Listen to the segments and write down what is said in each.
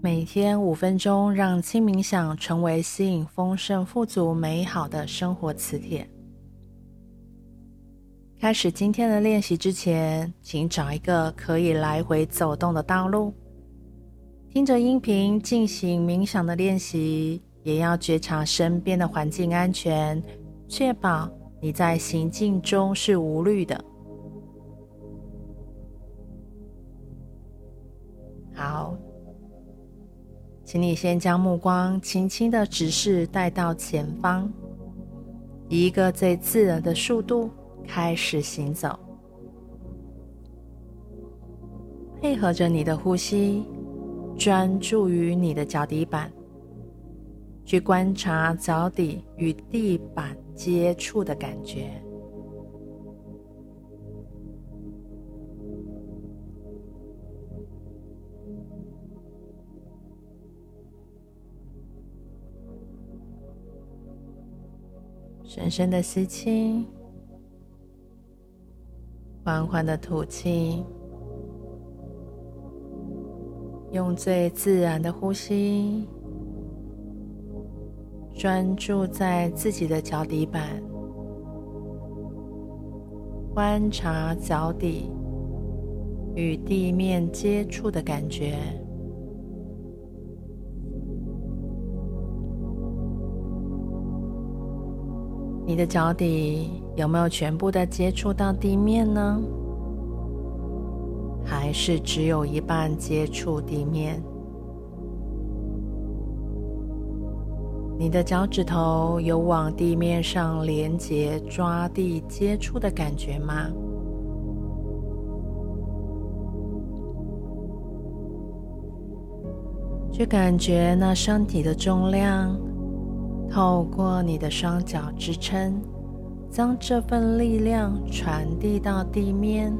每天五分钟，让轻冥想成为吸引丰盛、富足、美好的生活磁铁。开始今天的练习之前，请找一个可以来回走动的道路，听着音频进行冥想的练习，也要觉察身边的环境安全，确保你在行进中是无虑的。好。请你先将目光轻轻的直视带到前方，以一个最自然的速度开始行走，配合着你的呼吸，专注于你的脚底板，去观察脚底与地板接触的感觉。深深的吸气，缓缓的吐气，用最自然的呼吸，专注在自己的脚底板，观察脚底与地面接触的感觉。你的脚底有没有全部的接触到地面呢？还是只有一半接触地面？你的脚趾头有往地面上连接、抓地、接触的感觉吗？去感觉那身体的重量。透过你的双脚支撑，将这份力量传递到地面。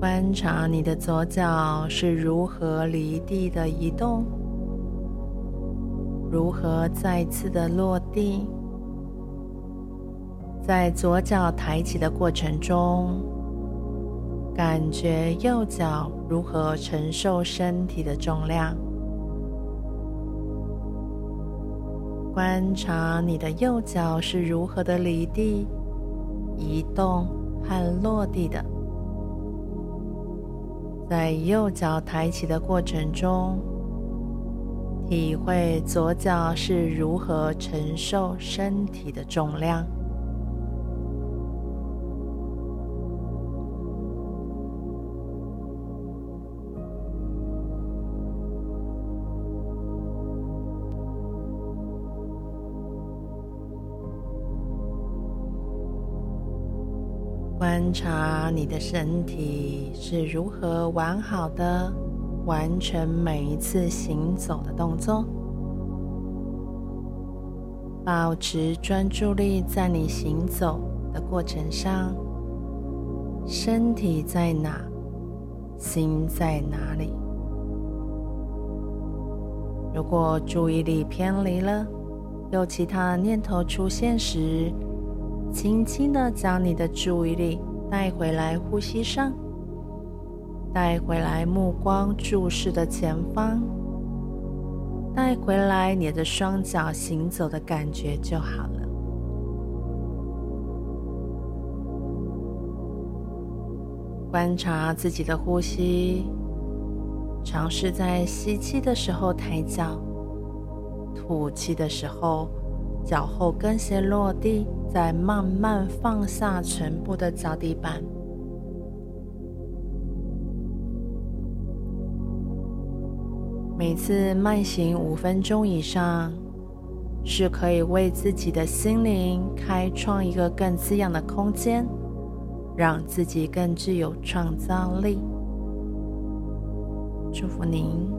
观察你的左脚是如何离地的移动。如何再次的落地？在左脚抬起的过程中，感觉右脚如何承受身体的重量？观察你的右脚是如何的离地、移动和落地的。在右脚抬起的过程中。体会左脚是如何承受身体的重量。观察你的身体是如何完好的。完成每一次行走的动作，保持专注力在你行走的过程上。身体在哪，心在哪里？如果注意力偏离了，有其他念头出现时，轻轻的将你的注意力带回来呼吸上。带回来目光注视的前方，带回来你的双脚行走的感觉就好了。观察自己的呼吸，尝试在吸气的时候抬脚，吐气的时候脚后跟先落地，再慢慢放下全部的脚底板。每次慢行五分钟以上，是可以为自己的心灵开创一个更滋养的空间，让自己更具有创造力。祝福您。